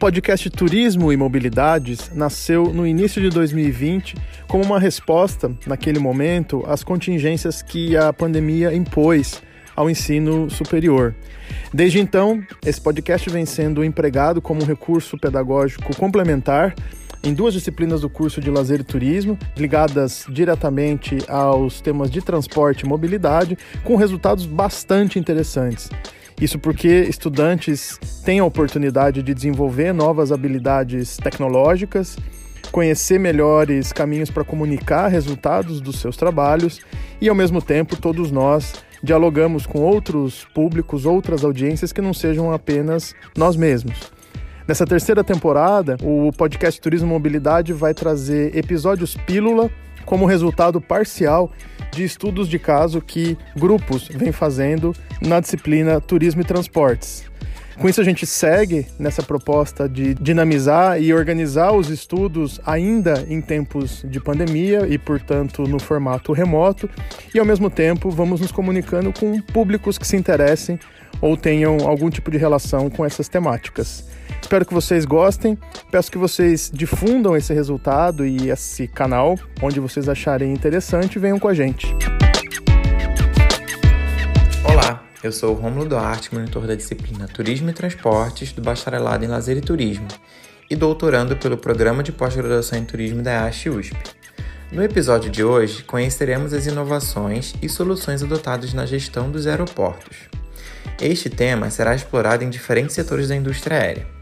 podcast Turismo e Mobilidades nasceu no início de 2020 como uma resposta, naquele momento, às contingências que a pandemia impôs ao ensino superior. Desde então, esse podcast vem sendo empregado como um recurso pedagógico complementar em duas disciplinas do curso de Lazer e Turismo, ligadas diretamente aos temas de transporte e mobilidade, com resultados bastante interessantes. Isso porque estudantes têm a oportunidade de desenvolver novas habilidades tecnológicas, conhecer melhores caminhos para comunicar resultados dos seus trabalhos e, ao mesmo tempo, todos nós dialogamos com outros públicos, outras audiências que não sejam apenas nós mesmos. Nessa terceira temporada, o podcast Turismo Mobilidade vai trazer episódios pílula como resultado parcial de estudos de caso que grupos vêm fazendo na disciplina Turismo e Transportes. Com isso, a gente segue nessa proposta de dinamizar e organizar os estudos ainda em tempos de pandemia e, portanto, no formato remoto, e ao mesmo tempo vamos nos comunicando com públicos que se interessem ou tenham algum tipo de relação com essas temáticas. Espero que vocês gostem. Peço que vocês difundam esse resultado e esse canal onde vocês acharem interessante venham com a gente. Olá, eu sou o Romulo Duarte, monitor da disciplina Turismo e Transportes do Bacharelado em Lazer e Turismo e doutorando pelo Programa de Pós-Graduação em Turismo da ASH USP. No episódio de hoje, conheceremos as inovações e soluções adotadas na gestão dos aeroportos. Este tema será explorado em diferentes setores da indústria aérea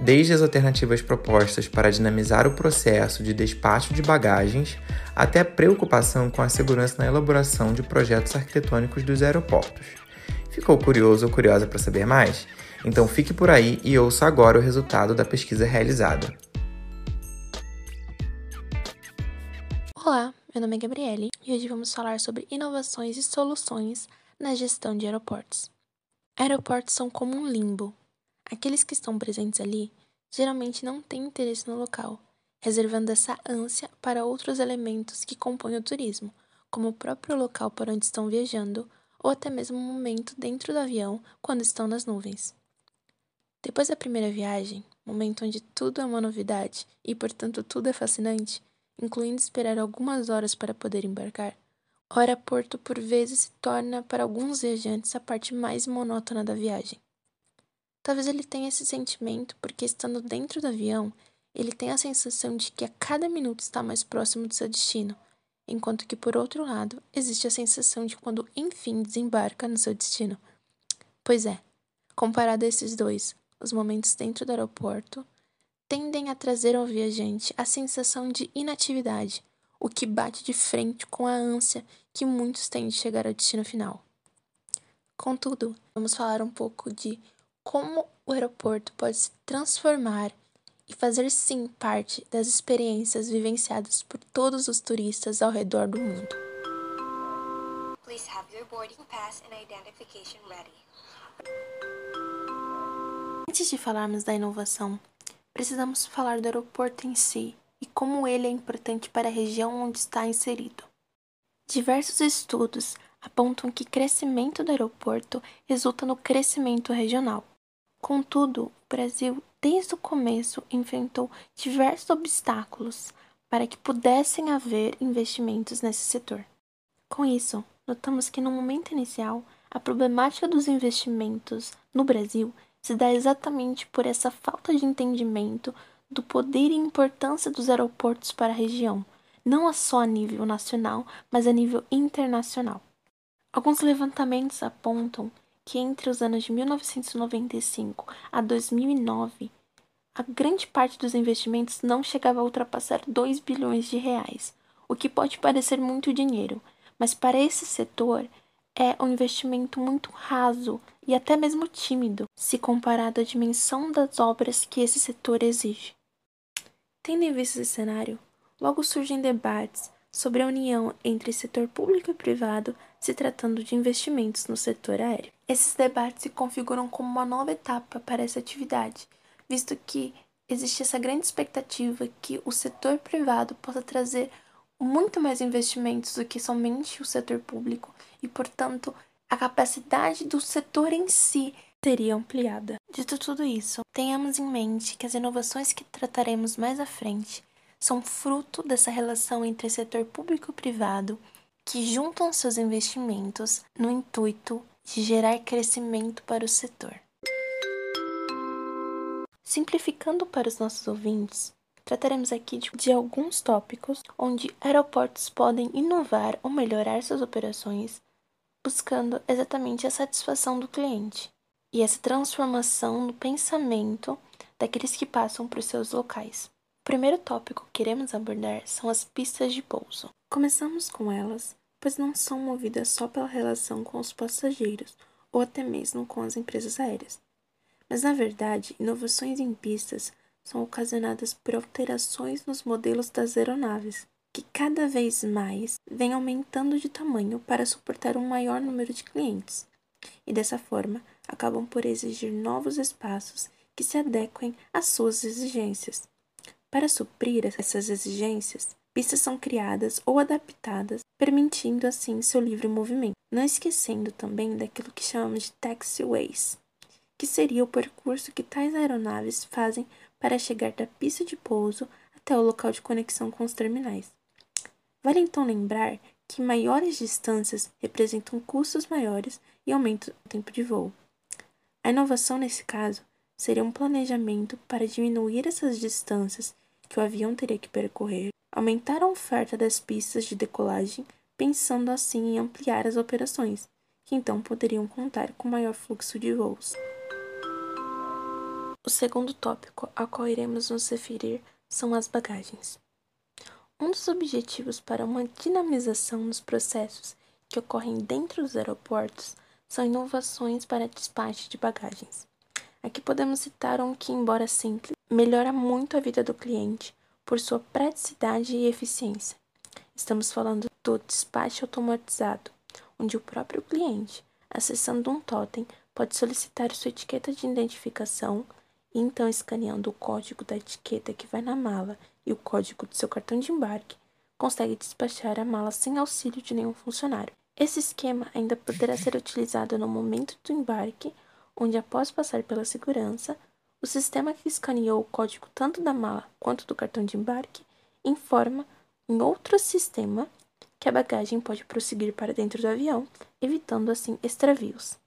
desde as alternativas propostas para dinamizar o processo de despacho de bagagens até a preocupação com a segurança na elaboração de projetos arquitetônicos dos aeroportos. Ficou curioso ou curiosa para saber mais? Então fique por aí e ouça agora o resultado da pesquisa realizada. Olá, meu nome é Gabriele e hoje vamos falar sobre inovações e soluções na gestão de aeroportos. Aeroportos são como um limbo, Aqueles que estão presentes ali geralmente não têm interesse no local, reservando essa ânsia para outros elementos que compõem o turismo, como o próprio local para onde estão viajando ou até mesmo o momento dentro do avião quando estão nas nuvens. Depois da primeira viagem, momento onde tudo é uma novidade e, portanto, tudo é fascinante, incluindo esperar algumas horas para poder embarcar, o aeroporto por vezes se torna para alguns viajantes a parte mais monótona da viagem. Talvez ele tenha esse sentimento porque, estando dentro do avião, ele tem a sensação de que a cada minuto está mais próximo do seu destino, enquanto que, por outro lado, existe a sensação de quando enfim desembarca no seu destino. Pois é, comparado a esses dois, os momentos dentro do aeroporto tendem a trazer ao viajante a sensação de inatividade, o que bate de frente com a ânsia que muitos têm de chegar ao destino final. Contudo, vamos falar um pouco de como o aeroporto pode se transformar e fazer sim parte das experiências vivenciadas por todos os turistas ao redor do mundo. Please have your boarding pass and identification ready. Antes de falarmos da inovação, precisamos falar do aeroporto em si e como ele é importante para a região onde está inserido. Diversos estudos apontam que crescimento do aeroporto resulta no crescimento regional. Contudo, o Brasil, desde o começo, enfrentou diversos obstáculos para que pudessem haver investimentos nesse setor. Com isso, notamos que no momento inicial, a problemática dos investimentos no Brasil se dá exatamente por essa falta de entendimento do poder e importância dos aeroportos para a região, não só a nível nacional, mas a nível internacional. Alguns levantamentos apontam que entre os anos de 1995 a 2009, a grande parte dos investimentos não chegava a ultrapassar 2 bilhões de reais, o que pode parecer muito dinheiro, mas para esse setor é um investimento muito raso e até mesmo tímido, se comparado à dimensão das obras que esse setor exige. Tendo em vista esse cenário, logo surgem debates sobre a união entre setor público e privado se tratando de investimentos no setor aéreo. Esses debates se configuram como uma nova etapa para essa atividade, visto que existe essa grande expectativa que o setor privado possa trazer muito mais investimentos do que somente o setor público e, portanto, a capacidade do setor em si seria ampliada. Dito tudo isso, tenhamos em mente que as inovações que trataremos mais à frente são fruto dessa relação entre setor público e privado que juntam seus investimentos no intuito de gerar crescimento para o setor. Simplificando para os nossos ouvintes, trataremos aqui de, de, alguns tópicos onde aeroportos podem inovar ou melhorar suas operações, buscando exatamente a satisfação do cliente e essa transformação no pensamento daqueles que passam por seus locais. O primeiro tópico que queremos abordar são as pistas de pouso. Começamos com elas, pois não são movidas só pela relação com os passageiros ou até mesmo com as empresas aéreas. Mas, na verdade, inovações em pistas são ocasionadas por alterações nos modelos das aeronaves, que cada vez mais vêm aumentando de tamanho para suportar um maior número de clientes e dessa forma acabam por exigir novos espaços que se adequem às suas exigências. Para suprir essas exigências, pistas são criadas ou adaptadas, permitindo assim seu livre movimento, não esquecendo também daquilo que chamamos de taxiways, que seria o percurso que tais aeronaves fazem para chegar da pista de pouso até o local de conexão com os terminais. Vale então lembrar que maiores distâncias representam custos maiores e aumento do tempo de voo. A inovação nesse caso seria um planejamento para diminuir essas distâncias que o avião teria que percorrer, aumentar a oferta das pistas de decolagem, pensando assim em ampliar as operações, que então poderiam contar com maior fluxo de voos. O segundo tópico ao qual iremos nos referir são as bagagens. Um dos objetivos para uma dinamização nos processos que ocorrem dentro dos aeroportos são inovações para despacho de bagagens. Aqui podemos citar um que, embora simples, melhora muito a vida do cliente por sua praticidade e eficiência. Estamos falando do despacho automatizado, onde o próprio cliente, acessando um totem, pode solicitar sua etiqueta de identificação e então escaneando o código da etiqueta que vai na mala e o código do seu cartão de embarque, consegue despachar a mala sem auxílio de nenhum funcionário. Esse esquema ainda poderá ser utilizado no momento do embarque, onde, após passar pela segurança, o sistema que escaneou o código tanto da mala quanto do cartão de embarque informa em outro sistema que a bagagem pode prosseguir para dentro do avião, evitando assim extravios.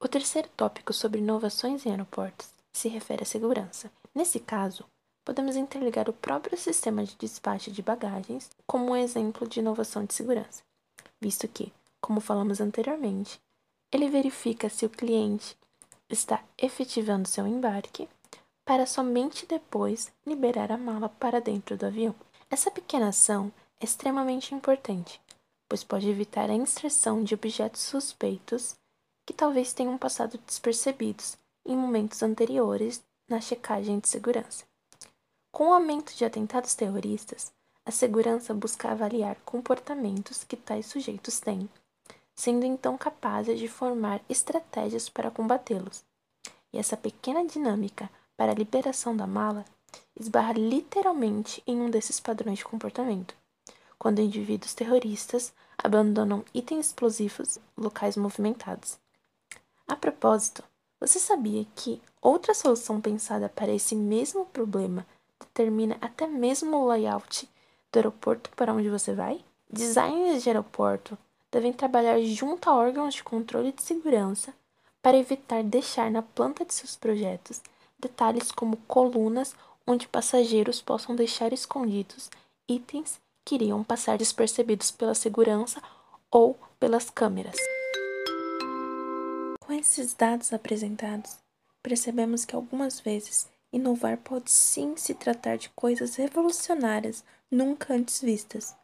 O terceiro tópico sobre inovações em aeroportos se refere à segurança. Nesse caso, podemos interligar o próprio sistema de despacho de bagagens como um exemplo de inovação de segurança, visto que, como falamos anteriormente, ele verifica se o cliente está efetivando seu embarque para somente depois liberar a mala para dentro do avião. Essa pequena ação é extremamente importante, pois pode evitar a inserção de objetos suspeitos que talvez tenham passado despercebidos em momentos anteriores na checagem de segurança. Com o aumento de atentados terroristas, a segurança busca avaliar comportamentos que tais sujeitos têm, sendo então capazes de formar estratégias para combatê-los. E essa pequena dinâmica para a liberação da mala esbarra literalmente em um desses padrões de comportamento, quando indivíduos terroristas abandonam itens explosivos locais movimentados. A propósito, você sabia que outra solução pensada para esse mesmo problema determina até mesmo o layout do aeroporto para onde você vai? Designers de aeroporto devem trabalhar junto a órgãos de controle de segurança para evitar deixar na planta de seus projetos detalhes como colunas onde passageiros possam deixar escondidos itens que iriam passar despercebidos pela segurança ou pelas câmeras. Com esses dados apresentados, percebemos que algumas vezes inovar pode sim se tratar de coisas revolucionárias nunca antes vistas.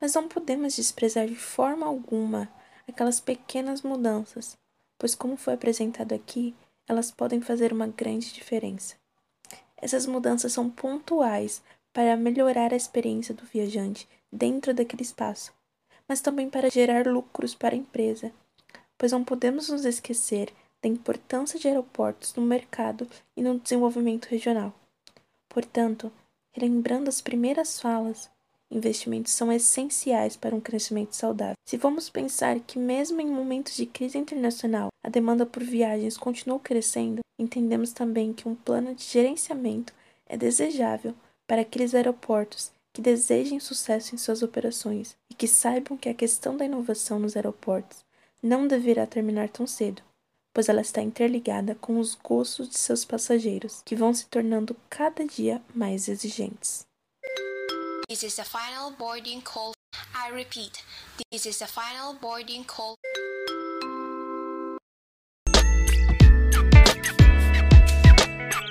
Mas não podemos desprezar de forma alguma aquelas pequenas mudanças, pois, como foi apresentado aqui, elas podem fazer uma grande diferença. Essas mudanças são pontuais para melhorar a experiência do viajante dentro daquele espaço, mas também para gerar lucros para a empresa pois não podemos nos esquecer da importância de aeroportos no mercado e no desenvolvimento regional. Portanto, relembrando as primeiras falas, investimentos são essenciais para um crescimento saudável. Se vamos pensar que, mesmo em momentos de crise internacional, a demanda por viagens continuou crescendo, entendemos também que um plano de gerenciamento é desejável para aqueles aeroportos que desejem sucesso em suas operações e que saibam que a questão da inovação nos aeroportos não deverá terminar tão cedo, pois ela está interligada com os gostos de seus passageiros, que vão se tornando cada dia mais exigentes. This is the final boarding call. I repeat, this is the final boarding call.